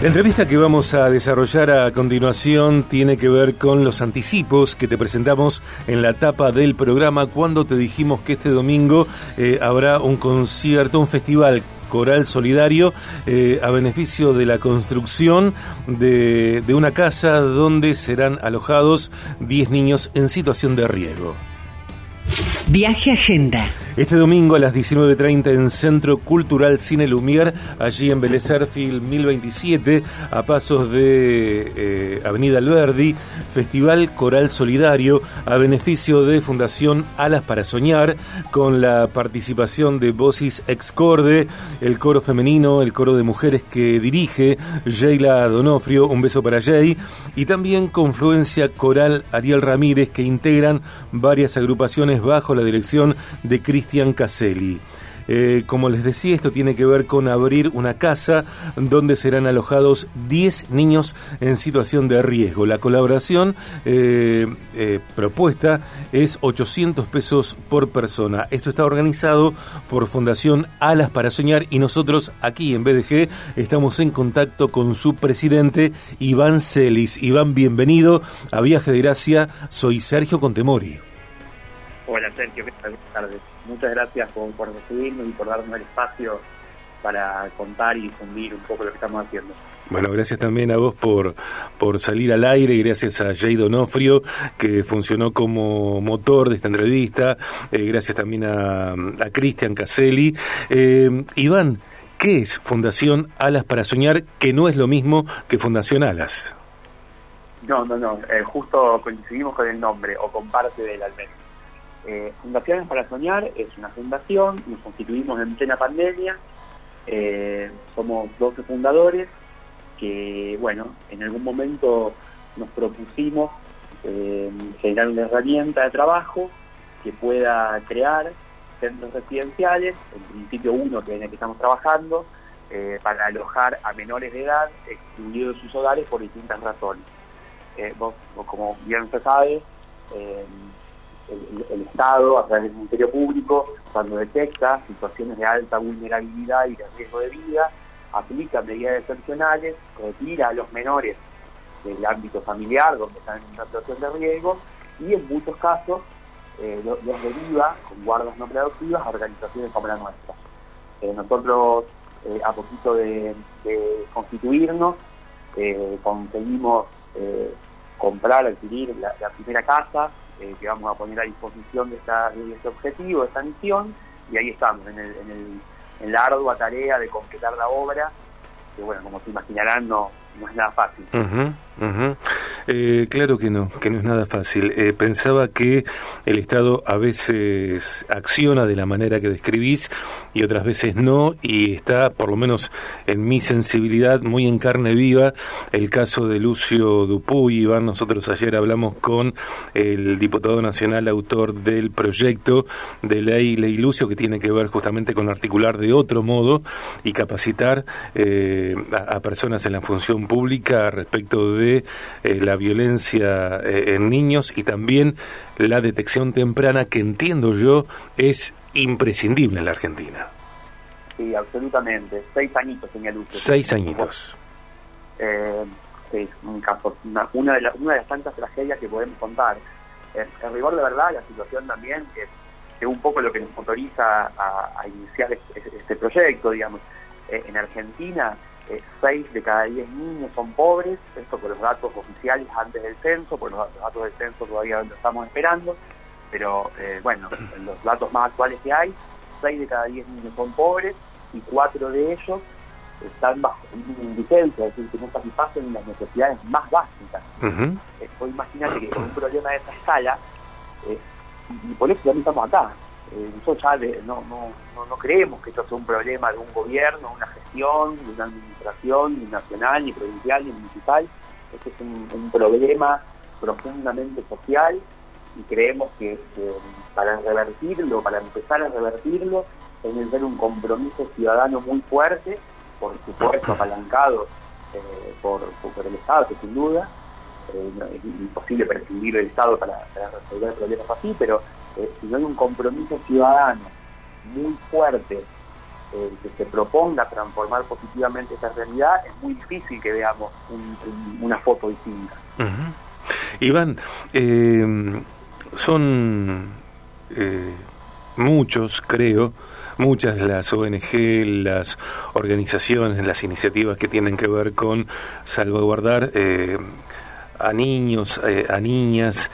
La entrevista que vamos a desarrollar a continuación tiene que ver con los anticipos que te presentamos en la etapa del programa cuando te dijimos que este domingo eh, habrá un concierto, un festival coral solidario eh, a beneficio de la construcción de, de una casa donde serán alojados 10 niños en situación de riesgo. Viaje Agenda. Este domingo a las 19.30 en Centro Cultural Cine Lumière, allí en Vélez 1027, a pasos de eh, Avenida Alberdi, Festival Coral Solidario a beneficio de Fundación Alas para Soñar, con la participación de Vocis Excorde, el coro femenino, el coro de mujeres que dirige Sheila Donofrio, un beso para Jay, y también Confluencia Coral Ariel Ramírez, que integran varias agrupaciones bajo la dirección de Cristian Cristian Caselli. Eh, como les decía, esto tiene que ver con abrir una casa donde serán alojados 10 niños en situación de riesgo. La colaboración eh, eh, propuesta es 800 pesos por persona. Esto está organizado por Fundación Alas para Soñar y nosotros aquí en BDG estamos en contacto con su presidente Iván Celis. Iván, bienvenido a Viaje de Gracia. Soy Sergio Contemori. Hola Sergio, buenas tardes. Muchas gracias por, por recibirnos y por darnos el espacio para contar y difundir un poco lo que estamos haciendo. Bueno, gracias también a vos por, por salir al aire y gracias a Jay Donofrio que funcionó como motor de esta entrevista. Eh, gracias también a, a Cristian Caselli. Eh, Iván, ¿qué es Fundación Alas para Soñar que no es lo mismo que Fundación Alas? No, no, no. Eh, justo coincidimos con el nombre o con parte del al menos. Eh, Fundaciones para Soñar es una fundación, nos constituimos en plena pandemia, eh, somos 12 fundadores que, bueno, en algún momento nos propusimos eh, generar una herramienta de trabajo que pueda crear centros residenciales, en principio uno que en el que estamos trabajando, para alojar a menores de edad excluidos de sus hogares por distintas razones. Como bien se sabe, el, Estado, a través del Ministerio Público, cuando detecta situaciones de alta vulnerabilidad y de riesgo de vida, aplica medidas excepcionales, retira a los menores del ámbito familiar, donde están en una situación de riesgo, y en muchos casos eh, los, deriva con guardas no productivas a organizaciones como la nuestra. Eh, nosotros, eh, a poquito de, constituirnos, conseguimos comprar, adquirir la primera casa, eh, que vamos a poner a disposición de, esta, de este objetivo, de esta misión, y ahí estamos, en, el, en, el, en la ardua tarea de completar la obra, que bueno, como se imaginarán, no, no es nada fácil. Eh, claro que no, que no es nada fácil. Eh, pensaba que el Estado a veces acciona de la manera que describís y otras veces no, y está, por lo menos en mi sensibilidad, muy en carne viva el caso de Lucio Dupuy. Iván, nosotros ayer hablamos con el diputado nacional autor del proyecto de ley, ley Lucio, que tiene que ver justamente con articular de otro modo y capacitar eh, a, a personas en la función pública respecto de eh, la violencia eh, en niños y también la detección temprana que entiendo yo es imprescindible en la Argentina. Sí, absolutamente. Seis añitos tenía Lucio. Seis añitos. Eh, sí, un caso, una, de las, una de las tantas tragedias que podemos contar. En, rigor de verdad, la situación también es, es un poco lo que nos autoriza a, iniciar este, este, proyecto, digamos. en Argentina, 6 de cada 10 niños son pobres, esto por los datos oficiales antes del censo, por los datos del censo todavía lo estamos esperando, pero eh, bueno, los datos más actuales que hay, 6 de cada 10 niños son pobres y 4 de ellos están bajo indigencia, es decir, que no satisfacen las necesidades más básicas. Uh imagínate que con un problema de esa escala, eh, y, por eso también estamos acá, eh, nosotros ya no, no, no, creemos que esto sea un problema de un gobierno, una gestión, de una administración ni nacional, ni provincial, ni municipal. Este es un, problema profundamente social y creemos que, para revertirlo, para empezar a revertirlo, es necesario un compromiso ciudadano muy fuerte, por supuesto apalancado eh, por, por, el Estado, que sin duda eh, es imposible prescindir del Estado para, para resolver problemas así, pero eh, si no hay un compromiso ciudadano muy fuerte eh, que se proponga transformar positivamente esa realidad, es muy difícil que veamos una foto distinta. Iván, eh, son eh, muchos, creo, muchas las ONG, las organizaciones, las iniciativas que tienen que ver con salvaguardar a niños, a niñas,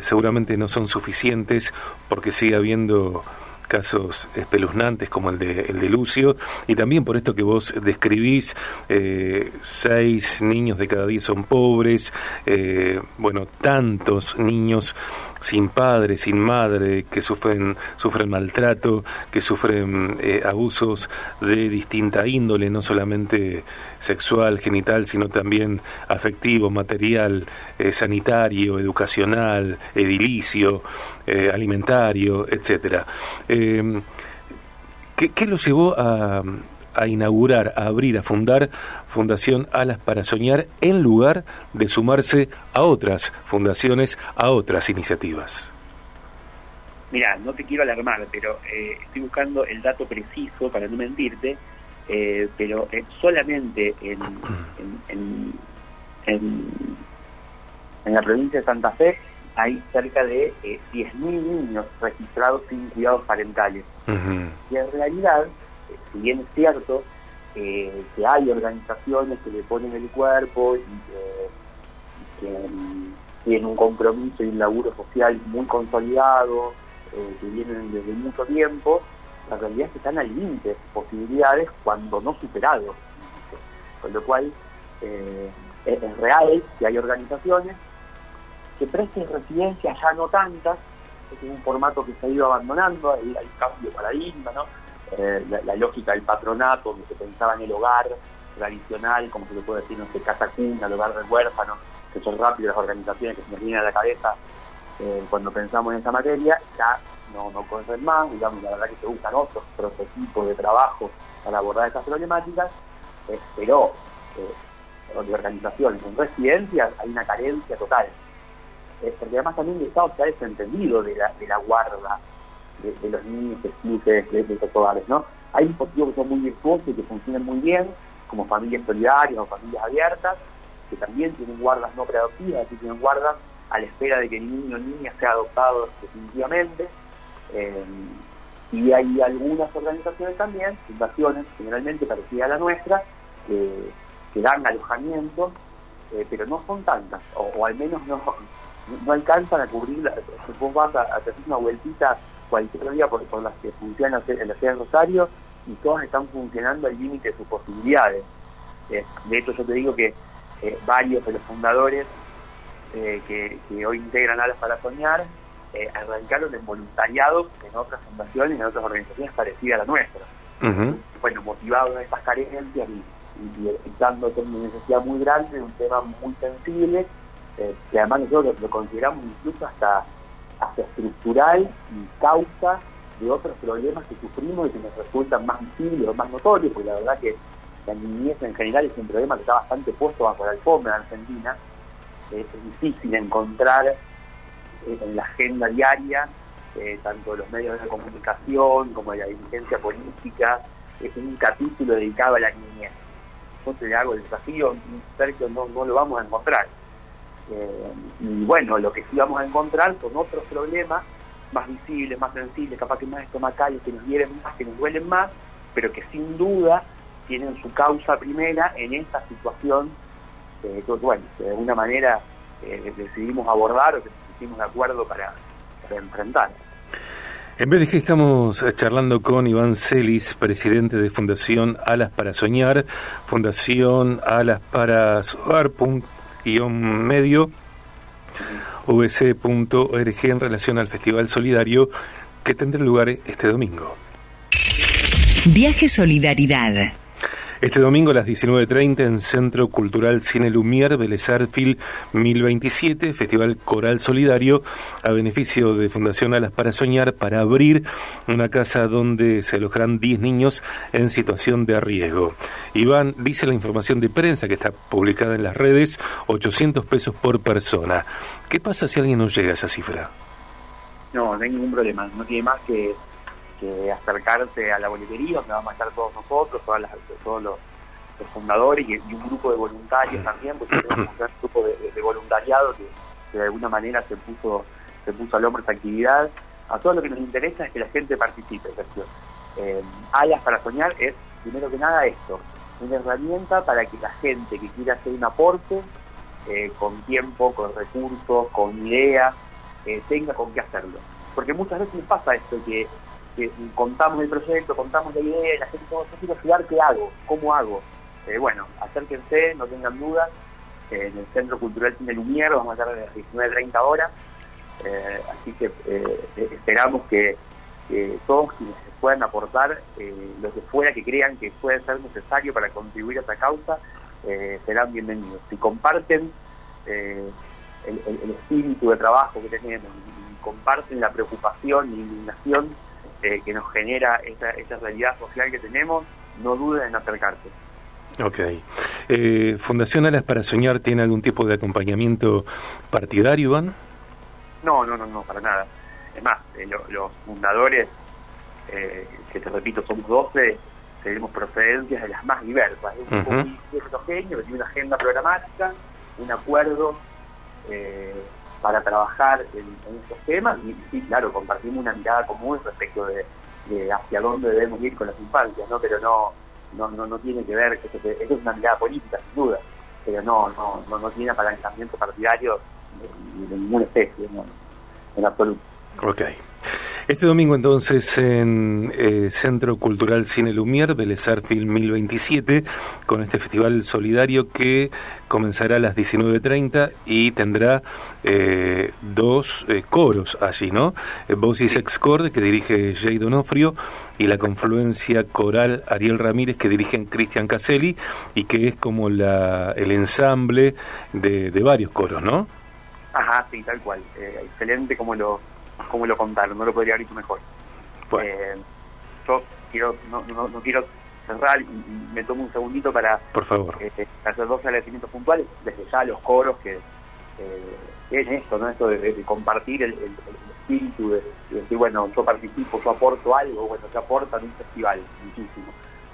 seguramente no son suficientes porque sigue habiendo casos espeluznantes como el de, el de Lucio, y también por esto que vos describís, eh, seis niños de cada diez son pobres, eh, bueno, tantos niños sin padre, sin madre, que sufren, sufren maltrato, que sufren eh, abusos de distinta índole, no solamente sexual, genital, sino también afectivo, material, sanitario, educacional, edilicio, eh, alimentario, etcétera. ¿qué, ¿Qué lo llevó a, a inaugurar, a abrir, a fundar Fundación Alas para Soñar en lugar de sumarse a otras fundaciones, a otras iniciativas? Mira, no te quiero alarmar, pero eh, estoy buscando el dato preciso para no mentirte, eh, pero eh, solamente en, en, en, en, la provincia de Santa Fe hay cerca de 10.000 niños registrados sin cuidados parentales. Y en realidad, si bien es cierto que hay organizaciones que le ponen el cuerpo y que, mm, tienen un compromiso y un laburo social muy consolidado, eh, que vienen desde mucho tiempo, la realidad es que están al límite de posibilidades cuando no superados. Con lo cual, eh, es, real que hay organizaciones que presten residencia, ya no tantas, es un formato que se ha ido abandonando, hay, hay cambio de paradigma, ¿no? Eh, la, lógica del patronato, donde se pensaba en el hogar tradicional, como se le puede decir, no sé, casa cuna, el hogar del huérfano, que son rápidas las organizaciones que se nos vienen a la cabeza eh, cuando pensamos en esa materia, ya no, no corren más, digamos, la verdad que se usan otros prototipos de trabajo para abordar esas problemáticas, eh, pero de organizaciones en residencias hay una carencia total. Porque además también el Estado ha desentendido de la, de la guarda de, los niños que de, de hogares, ¿no? Hay dispositivos que son muy virtuosos y que funcionan muy bien, como familias solidarias o familias abiertas, que también tienen guardas no preadoptivas, que tienen guardas a la espera de que el niño o niña sea adoptado definitivamente. Eh, y hay algunas organizaciones también, fundaciones generalmente parecidas a la nuestra, que, dan alojamiento, eh, pero no son tantas, o, al menos no, no alcanzan a cubrir, la, vos vas a, a hacer una vueltita cualquier día por, las que funcionan en la ciudad de Rosario y todas están funcionando al límite de sus posibilidades. Eh, de hecho, yo te digo que eh, varios de los fundadores eh, que, hoy integran Alas para Soñar arrancaron en voluntariado en otras fundaciones, en otras organizaciones parecidas a la nuestra. Bueno, motivados en estas carencias y, y, dando una necesidad muy grande de un tema muy sensible, que además nosotros lo consideramos incluso hasta hacia estructural y causa de otros problemas que sufrimos y que nos resultan más visibles o más notorios, porque la verdad que la niñez en general es un problema que está bastante puesto bajo la alfombra en Argentina. es difícil encontrar eh, en la agenda diaria, eh, tanto de los medios de comunicación como de la dirigencia política, es un capítulo dedicado a la niñez. Entonces le hago el desafío, Sergio, no, no lo vamos a encontrar. Eh, y bueno, lo que sí vamos a encontrar son otros problemas más visibles, más sensibles, capaz que más estomacales, que nos hieren más, que nos duelen más, pero que sin duda tienen su causa primera en esta situación que, bueno, de alguna manera eh, decidimos abordar o que pusimos de acuerdo para, para enfrentar. En vez de que estamos charlando con Iván Celis, presidente de Fundación Alas para Soñar, Fundación Alas para Soar, medio vc.org en relación al Festival Solidario que tendrá lugar este domingo. Viaje Solidaridad. Este domingo a las 19.30 en Centro Cultural Cine Lumière, Vélez 1027, Festival Coral Solidario, a beneficio de Fundación Alas para Soñar, para abrir una casa donde se alojarán 10 niños en situación de riesgo. Iván dice la información de prensa que está publicada en las redes, 800 pesos por persona. ¿Qué pasa si alguien no llega a esa cifra? No, no hay ningún problema, no tiene más que que acercarse a la boletería, donde vamos a estar todos nosotros, todas las, todos los, fundadores y, un grupo de voluntarios también, porque tenemos un grupo de, voluntariado que, de alguna manera se puso se puso al hombro esta actividad. A todo lo que nos interesa es que la gente participe, Sergio. Eh, Alas para soñar es, primero que nada, esto, una herramienta para que la gente que quiera hacer un aporte, eh, con tiempo, con recursos, con ideas, eh, tenga con qué hacerlo. Porque muchas veces pasa esto, que, contamos el proyecto, contamos la idea, la gente dice, yo quiero ayudar, ¿qué hago? ¿Cómo hago? Eh, bueno, acérquense, no tengan dudas, en el Centro Cultural Cine Lumière vamos a estar a las 19.30 horas, así que esperamos que todos quienes puedan aportar lo que fuera que crean que puede ser necesario para contribuir a esta causa, serán bienvenidos. Si comparten el, espíritu de trabajo que tenemos y comparten la preocupación y indignación eh, que nos genera esta, realidad social que tenemos, no duden en acercarse. Ok. Eh, ¿Fundación Alas para Soñar tiene algún tipo de acompañamiento partidario, Iván? No, no, no, no, para nada. Es más, eh, los fundadores, que te repito, somos 12, tenemos procedencias de las más diversas. Es un uh que tiene una agenda programática, un acuerdo eh, para trabajar en, estos temas y sí, claro, compartimos una mirada común respecto de, hacia dónde debemos ir con las infancias, ¿no? Pero no no, no, no tiene que ver, eso, es una mirada política, sin duda, pero no no no, no tiene apalancamiento partidario de, ninguna especie, en absoluto. Ok. Este domingo entonces en eh, Centro Cultural Cine Lumière, Belezar Film 1027, con este festival solidario que comenzará a las 19.30 y tendrá eh, dos eh, coros allí, ¿no? Voz y Sex que dirige Jay Donofrio y la confluencia coral Ariel Ramírez que dirigen Cristian Caselli y que es como la, el ensamble de, de varios coros, ¿no? Ajá, sí, tal cual. excelente como lo como lo contaron, no lo podría haber dicho mejor. Eh, yo quiero, no, no, no, quiero cerrar y, me tomo un segundito para Por favor. Eh, hacer dos agradecimientos puntuales, desde ya los coros que eh, es esto, ¿no? Esto de, compartir el, espíritu, de, decir, bueno, yo participo, yo aporto algo, bueno, se aporta en un festival, muchísimo.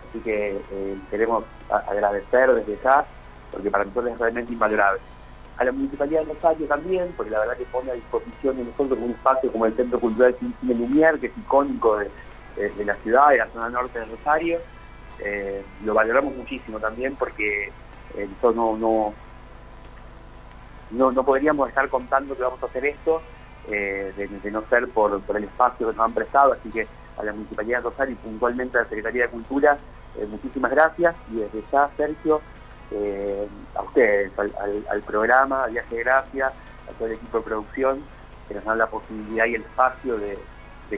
Así que eh, queremos agradecer desde ya, porque para nosotros es realmente invalorable a la Municipalidad de Rosario también, porque la verdad que pone a disposición de nosotros un espacio como el Centro Cultural Cine Lumière, que es icónico de, la ciudad, de la zona norte de Rosario. Eh, lo valoramos muchísimo también porque eh, nosotros no, no, no, podríamos estar contando que vamos a hacer esto eh, de, no ser por, por el espacio que nos han prestado, así que a la Municipalidad de Rosario y puntualmente a la Secretaría de Cultura, muchísimas gracias y desde ya, Sergio, eh, a ustedes, al, programa, a Viaje de Gracia, a todo el equipo de producción, que nos dan la posibilidad y el espacio de,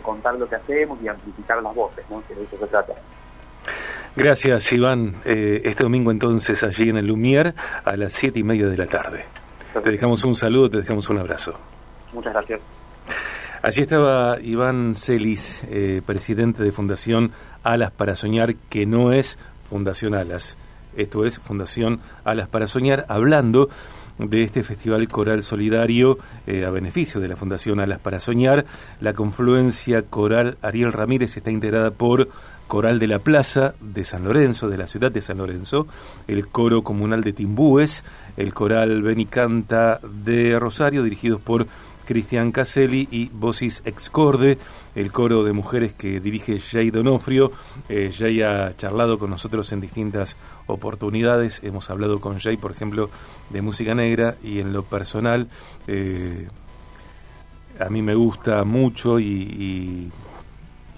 contar lo que hacemos y amplificar las voces, ¿no? que de eso se trata. Gracias, Iván. Eh, este domingo entonces allí en el Lumière a las siete y media de la tarde. Te dejamos un saludo, te dejamos un abrazo. Muchas gracias. Allí estaba Iván Celis, eh, presidente de Fundación Alas para Soñar, que no es Fundación Alas, esto es Fundación Alas para Soñar, hablando de este Festival Coral Solidario eh, a beneficio de la Fundación Alas para Soñar. La confluencia coral Ariel Ramírez está integrada por Coral de la Plaza de San Lorenzo, de la ciudad de San Lorenzo, el Coro Comunal de Timbúes, el Coral Benicanta de Rosario, dirigidos por Cristian Caselli y Vocis Excorde, el coro de mujeres que dirige Jay Donofrio. Eh, Jay ha charlado con nosotros en distintas oportunidades. Hemos hablado con Jay, por ejemplo, de música negra y en lo personal eh, a mí me gusta mucho y,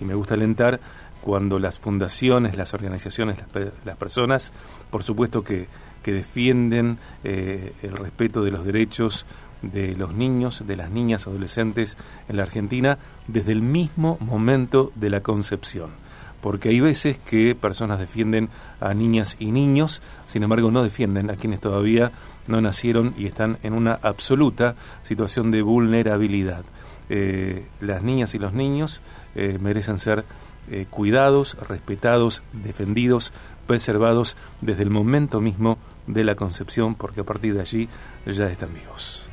me gusta alentar cuando las fundaciones, las organizaciones, las, personas, por supuesto que, defienden eh, el respeto de los derechos de los niños, de las niñas, adolescentes en la Argentina desde el mismo momento de la concepción. Porque hay veces que personas defienden a niñas y niños, sin embargo no defienden a quienes todavía no nacieron y están en una absoluta situación de vulnerabilidad. Eh, las niñas y los niños eh, merecen ser eh, cuidados, respetados, defendidos, preservados desde el momento mismo de la concepción, porque a partir de allí ya están vivos.